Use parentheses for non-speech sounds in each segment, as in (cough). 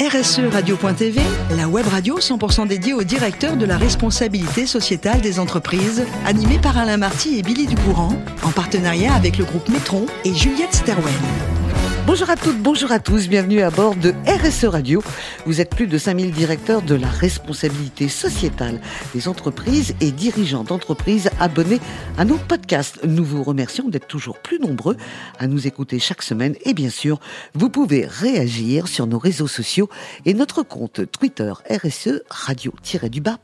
RSE Radio.tv, la web radio 100% dédiée au directeur de la responsabilité sociétale des entreprises, animée par Alain Marty et Billy Ducourant, en partenariat avec le groupe Metron et Juliette Sterwen. Bonjour à toutes, bonjour à tous, bienvenue à bord de RSE Radio. Vous êtes plus de 5000 directeurs de la responsabilité sociétale des entreprises et dirigeants d'entreprises abonnés à nos podcasts. Nous vous remercions d'être toujours plus nombreux à nous écouter chaque semaine et bien sûr, vous pouvez réagir sur nos réseaux sociaux et notre compte Twitter RSE Radio-du-bas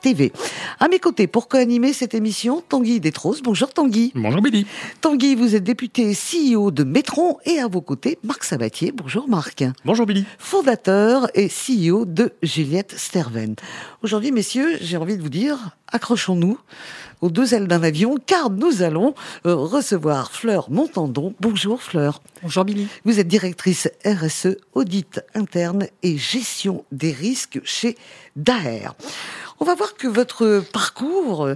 TV. À mes côtés, pour co-animer cette émission, Tanguy Détros. Bonjour Tanguy. Bonjour Billy. Tanguy, vous êtes député CEO de Metron et à vos côtés, Marc Sabatier. Bonjour Marc. Bonjour Billy. Fondateur et CEO de Juliette Sterven. Aujourd'hui, messieurs, j'ai envie de vous dire, accrochons-nous aux deux ailes d'un avion, car nous allons euh, recevoir Fleur Montandon. Bonjour Fleur. Bonjour Billy. Vous êtes directrice RSE, audit interne et gestion des risques chez Daer. On va voir que votre parcours,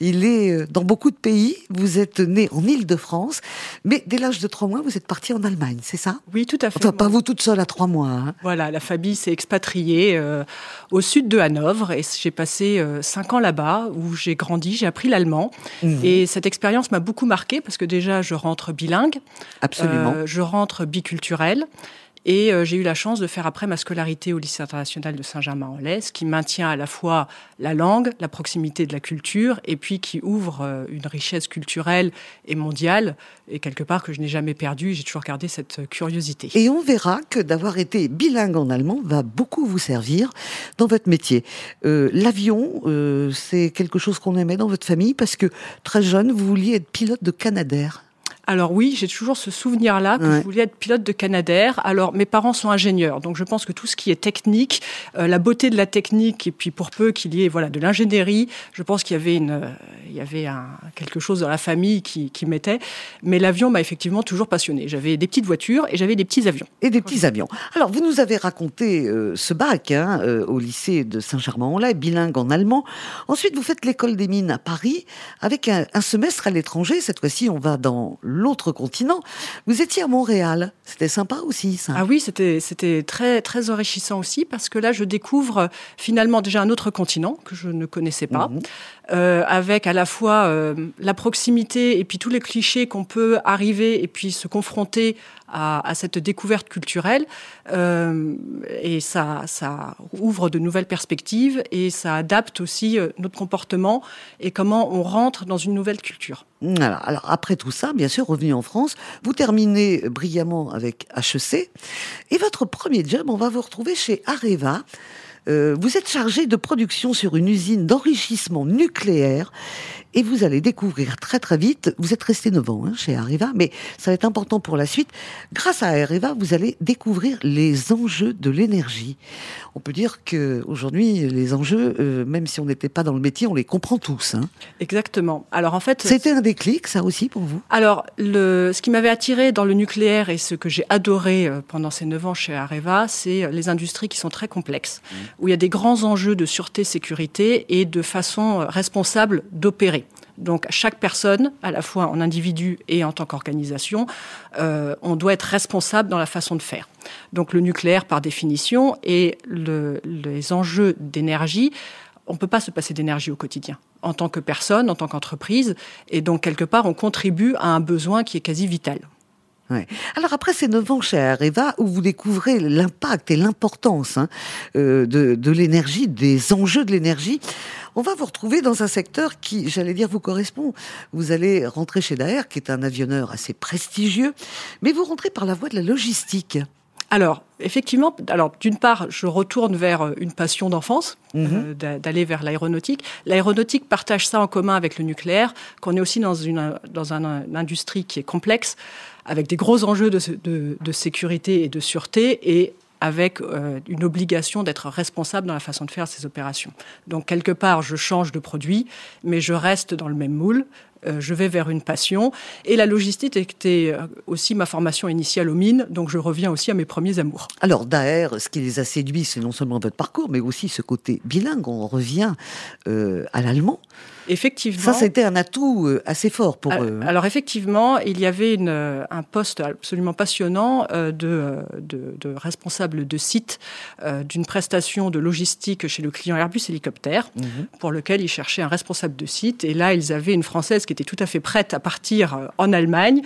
il est dans beaucoup de pays. Vous êtes né en Île-de-France, mais dès l'âge de trois mois, vous êtes parti en Allemagne, c'est ça? Oui, tout à fait. Enfin, pas vous toute seule à trois mois. Hein. Voilà, la famille s'est expatriée euh, au sud de Hanovre et j'ai passé euh, cinq ans là-bas où j'ai grandi, j'ai appris l'allemand. Mmh. Et cette expérience m'a beaucoup marqué parce que déjà, je rentre bilingue. Absolument. Euh, je rentre biculturel. Et euh, j'ai eu la chance de faire après ma scolarité au lycée international de Saint-Germain-en-Laye, qui maintient à la fois la langue, la proximité de la culture, et puis qui ouvre euh, une richesse culturelle et mondiale, et quelque part que je n'ai jamais perdue. J'ai toujours gardé cette curiosité. Et on verra que d'avoir été bilingue en allemand va beaucoup vous servir dans votre métier. Euh, L'avion, euh, c'est quelque chose qu'on aimait dans votre famille parce que très jeune, vous vouliez être pilote de Canadair. Alors oui, j'ai toujours ce souvenir-là que je voulais être pilote de Canadair. Alors mes parents sont ingénieurs, donc je pense que tout ce qui est technique, euh, la beauté de la technique, et puis pour peu qu'il y ait voilà de l'ingénierie, je pense qu'il y avait une, euh, il y avait un, quelque chose dans la famille qui, qui m'était. Mais l'avion m'a effectivement toujours passionné. J'avais des petites voitures et j'avais des petits avions. Et des petits avions. Alors vous nous avez raconté euh, ce bac hein, au lycée de Saint-Germain-en-Laye, bilingue en allemand. Ensuite vous faites l'école des mines à Paris avec un, un semestre à l'étranger. Cette fois-ci on va dans l'autre continent. Vous étiez à Montréal. C'était sympa aussi, ça. Ah oui, c'était c'était très très enrichissant aussi parce que là, je découvre finalement déjà un autre continent que je ne connaissais pas, mhm. euh, avec à la fois euh, la proximité et puis tous les clichés qu'on peut arriver et puis se confronter à, cette découverte culturelle. Euh, et ça, ouvre de nouvelles perspectives et ça adapte aussi euh, notre comportement et comment on rentre dans une nouvelle culture. Alors, alors après tout ça, bien sûr, revenu en France, vous terminez brillamment avec HEC et votre premier job, on va vous retrouver chez Areva. Euh, vous êtes chargé de production sur une usine d'enrichissement nucléaire et vous allez découvrir très très vite, vous êtes resté 9 ans hein, chez Areva, mais ça va être important pour la suite. Grâce à Areva, vous allez découvrir les enjeux de l'énergie. On peut dire que aujourd'hui, les enjeux, euh, même si on n'était pas dans le métier, on les comprend tous. Hein. Exactement. Alors en fait, c'était un déclic, ça aussi pour vous? Alors le, ce qui m'avait attiré dans le nucléaire et ce que j'ai adoré euh, pendant ces 9 ans chez Areva, c'est les industries qui sont très complexes, mmh. où il y a des grands enjeux de sûreté, sécurité et de façon responsable d'opérer. Donc chaque personne, à la fois en individu et en tant qu'organisation, euh, on doit être responsable dans la façon de faire. Donc le nucléaire par définition et le, les enjeux d'énergie, on ne peut pas se passer d'énergie au quotidien en tant que personne, en tant qu'entreprise, et donc quelque part on contribue à un besoin qui est quasi vital. Alors après ces neuf ans chez Areva, où vous découvrez l'impact et l'importance hein, euh, de, de l'énergie, des enjeux de l'énergie, on va vous retrouver dans un secteur qui, j'allais dire, vous correspond. Vous allez rentrer chez Daer, qui est un avionneur assez prestigieux, mais vous rentrez par la voie de la logistique. Alors, effectivement, alors d'une part, je retourne vers euh, une passion d'enfance, euh, mhm. d'aller vers l'aéronautique. L'aéronautique partage ça en commun avec le nucléaire, qu'on est aussi dans une dans une industrie qui est complexe, avec des gros enjeux de, de, de sécurité et de sûreté, et avec euh, une obligation d'être responsable dans la façon de faire ces opérations. Donc quelque part, je change de produit, mais je reste dans le même moule. Euh, je vais vers une passion. Et la logistique était euh, aussi ma formation initiale aux mines, donc je reviens aussi à mes premiers amours. Alors Daer, ce qui les a séduits, c'est non seulement votre parcours, mais aussi ce côté bilingue. On revient à l'allemand. Effectivement. Ça, c'était un atout euh, assez fort pour alors, eux. hein. Alors effectivement, il y avait une, euh, un poste absolument passionnant euh, de, euh, de, de responsable de site euh, d'une prestation de logistique chez le client Airbus Hélicoptère, Mhm. pour lequel ils cherchaient un responsable de site. Et là, ils avaient une Française qui était tout à fait prête à partir euh, en Allemagne.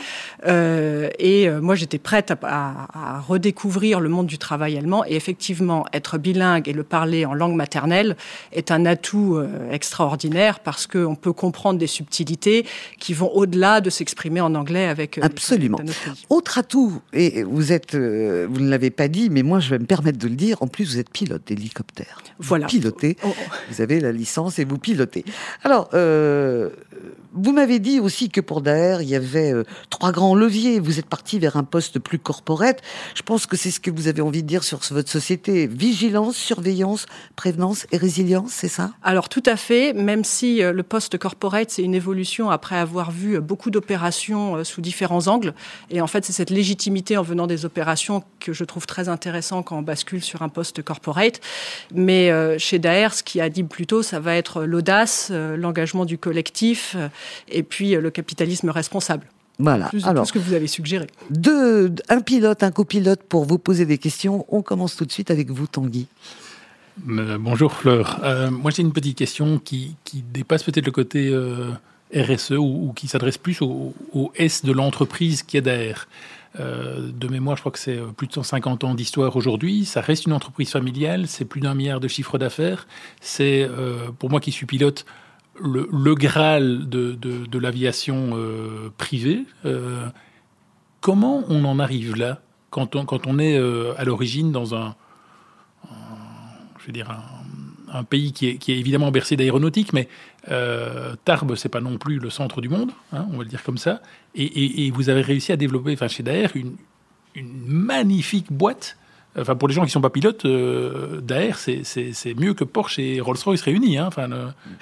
Euh, et euh, moi, j'étais prête à, à- à redécouvrir le monde du travail allemand. Et effectivement, être bilingue et le parler en langue maternelle est un atout euh, extraordinaire parce qu'on peut comprendre des subtilités qui vont au-delà de s'exprimer en anglais avec euh, Absolument. autre atout, et vous êtes, euh, vous ne l'avez pas dit, mais moi je vais me permettre de le dire. En plus, vous êtes pilote d'hélicoptère. Vous Voilà. Pilotez. Oh, oh. Vous avez la licence et vous pilotez. Alors, euh, vous m'avez dit aussi que pour Daer, il y avait euh, trois grands leviers. Vous êtes parti vers un poste plus corporate. Je pense que c'est ce que vous avez envie de dire sur votre société. Vigilance, surveillance, prévenance et résilience, c'est ça? Alors tout à fait, même si euh, le poste corporate, c'est une évolution après avoir vu euh, beaucoup d'opérations sous différents angles. Et en fait, c'est cette légitimité en venant des opérations que je trouve très intéressant quand on bascule sur un poste corporate. Mais chez Daer, ce qui anime plutôt, ça va être l'audace, l'engagement du collectif et puis euh, le capitalisme responsable. Voilà. Plus Alors, tout ce que vous avez suggéré. deux, un pilote, un copilote pour vous poser des questions. On commence tout de suite avec vous, Tanguy. Euh, bonjour Fleur. Euh, moi j'ai une petite question qui, qui dépasse peut-être le côté euh, RSE ou, ou qui s'adresse plus au, au S de l'entreprise qui est derrière. Euh, de mémoire, je crois que c'est plus de 150 ans d'histoire aujourd'hui. Ça reste une entreprise familiale, c'est plus d'un milliard de chiffre d'affaires. C'est, euh, pour moi qui suis pilote, le, Graal de, de, l'aviation euh, privée. Euh, comment on en arrive là quand on, quand on est euh, à l'origine dans un, je veux dire, un, pays qui est, qui est évidemment bercé d'aéronautique, mais Tarbes, c'est pas non plus le centre du monde, hein, on va le dire comme ça. Et, et- vous avez réussi à développer, chez Daer, une, une magnifique boîte. Enfin, pour les gens qui sont pas pilotes, euh, Daer, c'est- mieux que Porsche et Rolls-Royce réunis. hein. Enfin,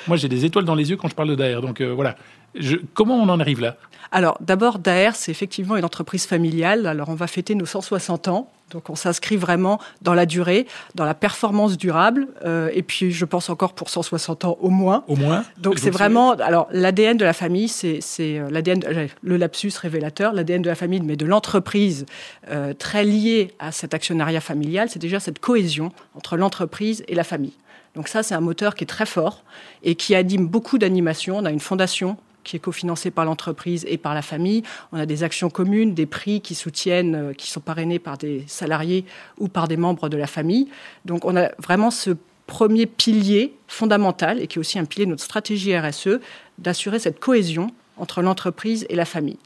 moi, j'ai des étoiles dans les yeux quand je parle de Daer. Donc euh, voilà. Je- comment on en arrive là? Alors, d'abord, Daer, c'est effectivement une entreprise familiale. Alors, on va fêter nos 160 ans. Donc, on s'inscrit vraiment dans la durée, dans la performance durable. euh, et puis, je pense encore pour 160 ans au moins. Au moins Donc, c'est vraiment. Alors, l'ADN de la famille, c'est euh, l'ADN, euh, le lapsus révélateur, l'ADN de la famille, mais de l'entreprise, euh, très lié à cet actionnariat familial. C'est déjà cette cohésion entre l'entreprise et la famille. Donc, ça, c'est un moteur qui est très fort et qui anime beaucoup d'animations. On a une fondation qui est cofinancée par l'entreprise et par la famille. On a des actions communes, des prix qui soutiennent, euh, qui sont parrainés par des salariés ou par des membres de la famille. Donc on a vraiment ce premier pilier fondamental et qui est aussi un pilier de notre stratégie RSE d'assurer cette cohésion entre l'entreprise et la famille.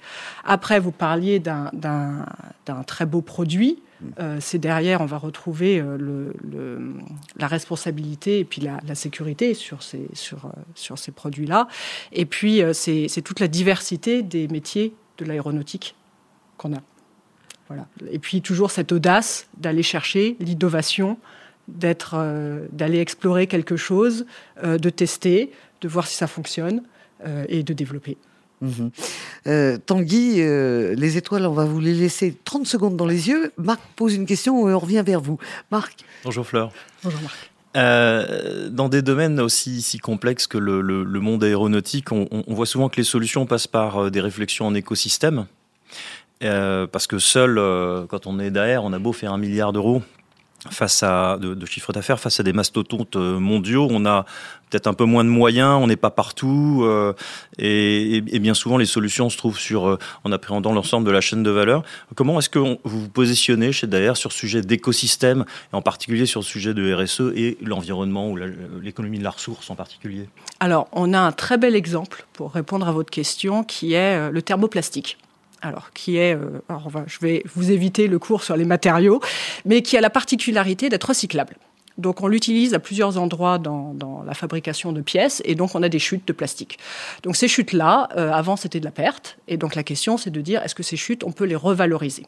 Après, vous parliez d'un- très beau produit. Euh, c'est derrière, on va retrouver euh, la responsabilité et puis la, sécurité sur ces, sur, euh, sur ces produits-là. Et puis, c'est toute la diversité des métiers de l'aéronautique qu'on a. Et puis, toujours cette audace d'aller chercher l'innovation, d'aller explorer quelque chose, de tester, de voir si ça fonctionne et de développer. Mhm. Euh, Tanguy, euh, les étoiles, on va vous les laisser 30 secondes dans les yeux. Marc pose une question et on revient vers vous. Marc Bonjour Fleur. Bonjour Marc. Euh, dans des domaines aussi si complexes que le, le- le monde aéronautique, on, on voit souvent que les solutions passent par euh, des réflexions en écosystème. Euh, parce que seul, euh, quand on est derrière, on a beau faire un milliard d'euros face à de, de d'affaires face à des mastodontes euh, mondiaux, on a peut-être un peu moins de moyens, on n'est pas partout, euh, et, bien souvent les solutions se trouvent sur euh, en appréhendant l'ensemble de la chaîne de valeur. Comment est-ce que vous vous positionnez chez Daer sur ce sujet d'écosystème, et en particulier sur le sujet de RSE et l'environnement ou l'économie de la ressource en particulier? Alors, on a un très bel exemple pour répondre à votre question qui est le thermoplastique. Alors, qui est, euh, alors je vais vous éviter le cours sur les matériaux, mais qui a la particularité d'être recyclable. Donc on l'utilise à plusieurs endroits dans, la fabrication de pièces et donc on a des chutes de plastique. Donc ces chutes-là, euh, avant c'était de la perte et donc la question c'est de dire est-ce que ces chutes on peut les revaloriser?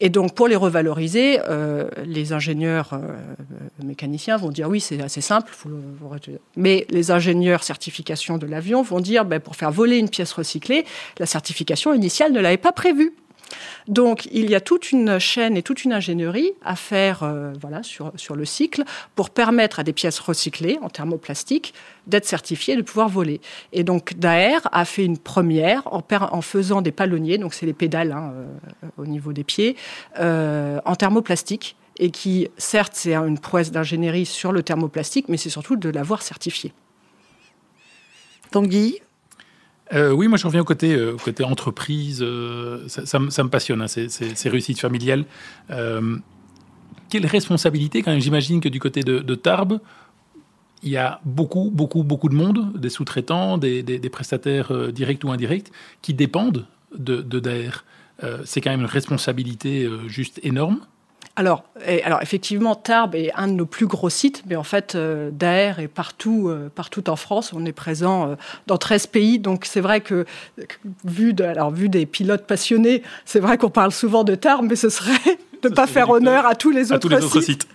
Et donc pour les revaloriser, euh, les ingénieurs euh, mécaniciens vont dire oui c'est assez simple, mais les ingénieurs certification de l'avion vont dire ben, pour faire voler une pièce recyclée, la certification initiale ne l'avait pas prévue. Donc, il y a toute une chaîne et toute une ingénierie à faire euh, voilà, sur, sur le cycle pour permettre à des pièces recyclées en thermoplastique d'être certifiées et de pouvoir voler. Et donc, Daer a fait une première en, faisant des palonniers, donc c'est les pédales hein, euh, au niveau des pieds, euh, en thermoplastique et qui, certes, c'est une prouesse d'ingénierie sur le thermoplastique, mais c'est surtout de l'avoir certifié. Tanguy euh, oui, moi je reviens au côté, euh, entreprise, euh, ça, me passionne, hein, ces, réussites familiales. quelle responsabilité quand même J'imagine que du côté de, Tarbes, il y a beaucoup, beaucoup, beaucoup de monde, des sous-traitants, des, prestataires directs ou indirects, qui dépendent de, de. C'est quand même une responsabilité juste énorme alors, alors effectivement, Tarbes est un de nos plus gros sites, mais en fait, euh, Daer est partout, euh, partout en France. On est présent euh, dans 13 pays, donc c'est vrai que, vu, de, alors, vu des pilotes passionnés, c'est vrai qu'on parle souvent de Tarbes, mais ce serait (laughs) de ne pas faire honneur à tous les autres, les autres sites.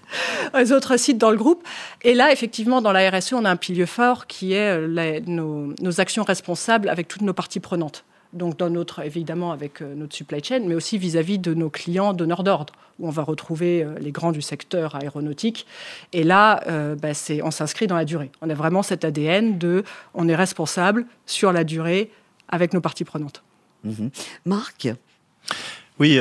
Les (laughs) autres sites dans le groupe. Et là, effectivement, dans la RSE, on a un pilier fort qui est nos, nos actions responsables avec toutes nos parties prenantes donc dans notre, évidemment avec euh, notre supply chain, mais aussi vis-à-vis de nos clients donneurs d'ordre, où on va retrouver euh, les grands du secteur aéronautique. Et là, euh, bah, on s'inscrit dans la durée. On a vraiment cet ADN de, on est responsable sur la durée avec nos parties prenantes. Mhm. Marc oui,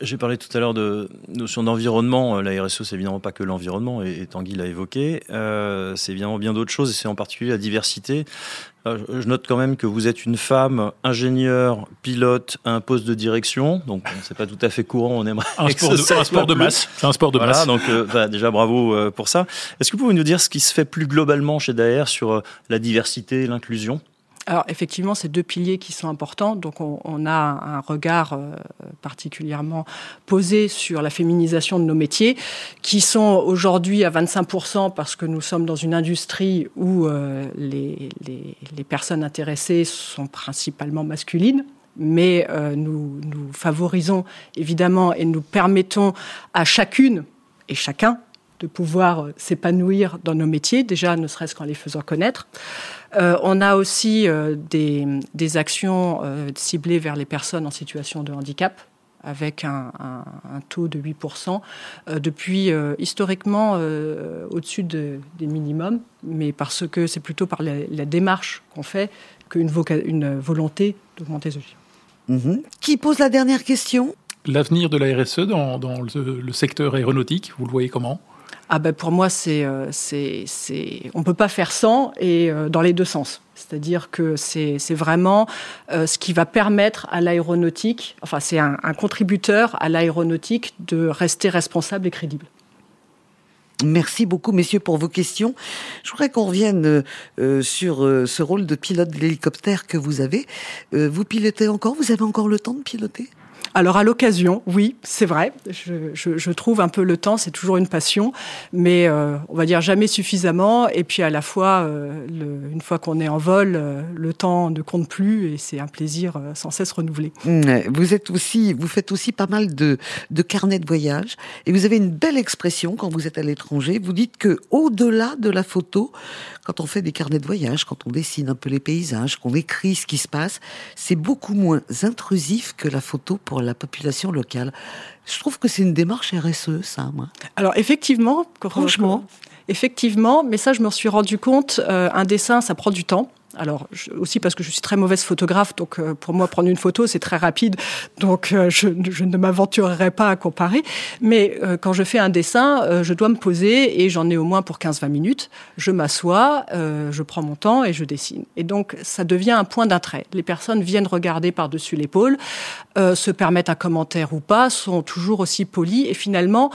j'ai parlé tout à l'heure de notion d'environnement. La RSE, c'est évidemment pas que l'environnement, et, Tanguy l'a évoqué. c'est évidemment bien d'autres choses, et c'est en particulier la diversité. Euh, je note quand même que vous êtes une femme ingénieure, pilote, à un poste de direction. Donc, c'est pas tout à fait courant. On aimerait un, (laughs) sport de, un sport de, masse. C'est un sport de voilà, masse. Donc, euh, bah, déjà bravo euh, pour ça. Est-ce que vous pouvez nous dire ce qui se fait plus globalement chez Daer sur la diversité et l'inclusion? Alors effectivement, c'est deux piliers qui sont importants. Donc on, a un regard euh, particulièrement posé sur la féminisation de nos métiers, qui sont aujourd'hui à 25% parce que nous sommes dans une industrie où euh, les, personnes intéressées sont principalement masculines. Mais euh, nous, nous favorisons évidemment et nous permettons à chacune et chacun de pouvoir s'épanouir dans nos métiers, déjà ne serait-ce qu'en les faisant connaître. Euh, on a aussi euh, des, actions euh, ciblées vers les personnes en situation de handicap avec un, taux de 8%, depuis historiquement au-dessus des minimums, mais parce que c'est plutôt par la, démarche qu'on fait qu'une une volonté d'augmenter ce chiffre. Mhm. Qui pose la dernière question? L'avenir de la RSE dans, le secteur aéronautique, vous le voyez comment? Ah ben pour moi, c'est, euh, c'est, c'est, on peut pas faire sans et euh, dans les deux sens. C'est-à-dire que c'est, c'est vraiment euh, ce qui va permettre à l'aéronautique, enfin c'est un, contributeur à l'aéronautique de rester responsable et crédible. Merci beaucoup, messieurs, pour vos questions. Je voudrais qu'on revienne sur ce rôle de pilote de l'hélicoptère que vous avez. vous pilotez encore? Vous avez encore le temps de piloter? Alors à l'occasion, oui, c'est vrai. Je, trouve un peu le temps, c'est toujours une passion, mais euh, on va dire jamais suffisamment. Et puis à la fois, euh, une fois qu'on est en vol, euh, le temps ne compte plus et c'est un plaisir sans cesse renouvelé. Vous êtes aussi, vous faites aussi pas mal de, de carnets de voyage et vous avez une belle expression quand vous êtes à l'étranger. Vous dites que au-delà de la photo, quand on fait des carnets de voyage, quand on dessine un peu les paysages, qu'on écrit ce qui se passe, c'est beaucoup moins intrusif que la photo pour la population locale. Je trouve que c'est une démarche RSE, ça, moi. Alors, effectivement, franchement. Effectivement, mais ça, je me suis rendu compte, euh, un dessin, ça prend du temps. Alors aussi parce que je suis très mauvaise photographe, donc euh, pour moi prendre une photo c'est très rapide, donc euh, je, ne m'aventurerai pas à comparer. Mais euh, quand je fais un dessin, je dois me poser et j'en ai au moins pour 15-20 minutes. Je m'assois, je prends mon temps et je dessine. Et donc ça devient un point d'intérêt. Les personnes viennent regarder par-dessus l'épaule, se permettent un commentaire ou pas, sont toujours aussi polies et finalement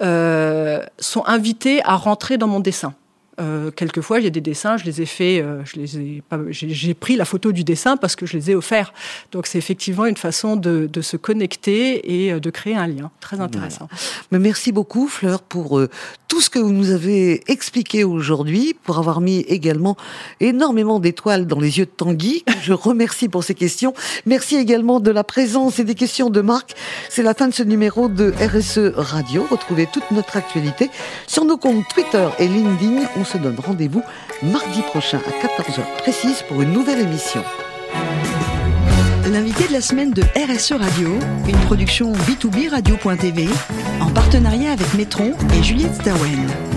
sont invités à rentrer dans mon dessin. Euh, quelquefois, il y a des dessins, je les ai faits, euh, je les ai j'ai pris la photo du dessin parce que je les ai offerts. Donc, c'est effectivement une façon de, se connecter et euh, de créer un lien. Très intéressant. Mais merci beaucoup, Fleur, pour tout ce que vous nous avez expliqué aujourd'hui, pour avoir mis également énormément d'étoiles dans les yeux de Tanguy. je (laughs) remercie pour ces questions. Merci également de la présence et des questions de Marc. C'est la fin de ce numéro de RSE Radio. Retrouvez toute notre actualité sur nos comptes Twitter et LinkedIn on se donne rendez-vous mardi prochain à 14h précise pour une nouvelle émission. l'invité de la semaine de RSE Radio, une production B2B Radio.tv, en partenariat avec Metron et Juliette Stawen.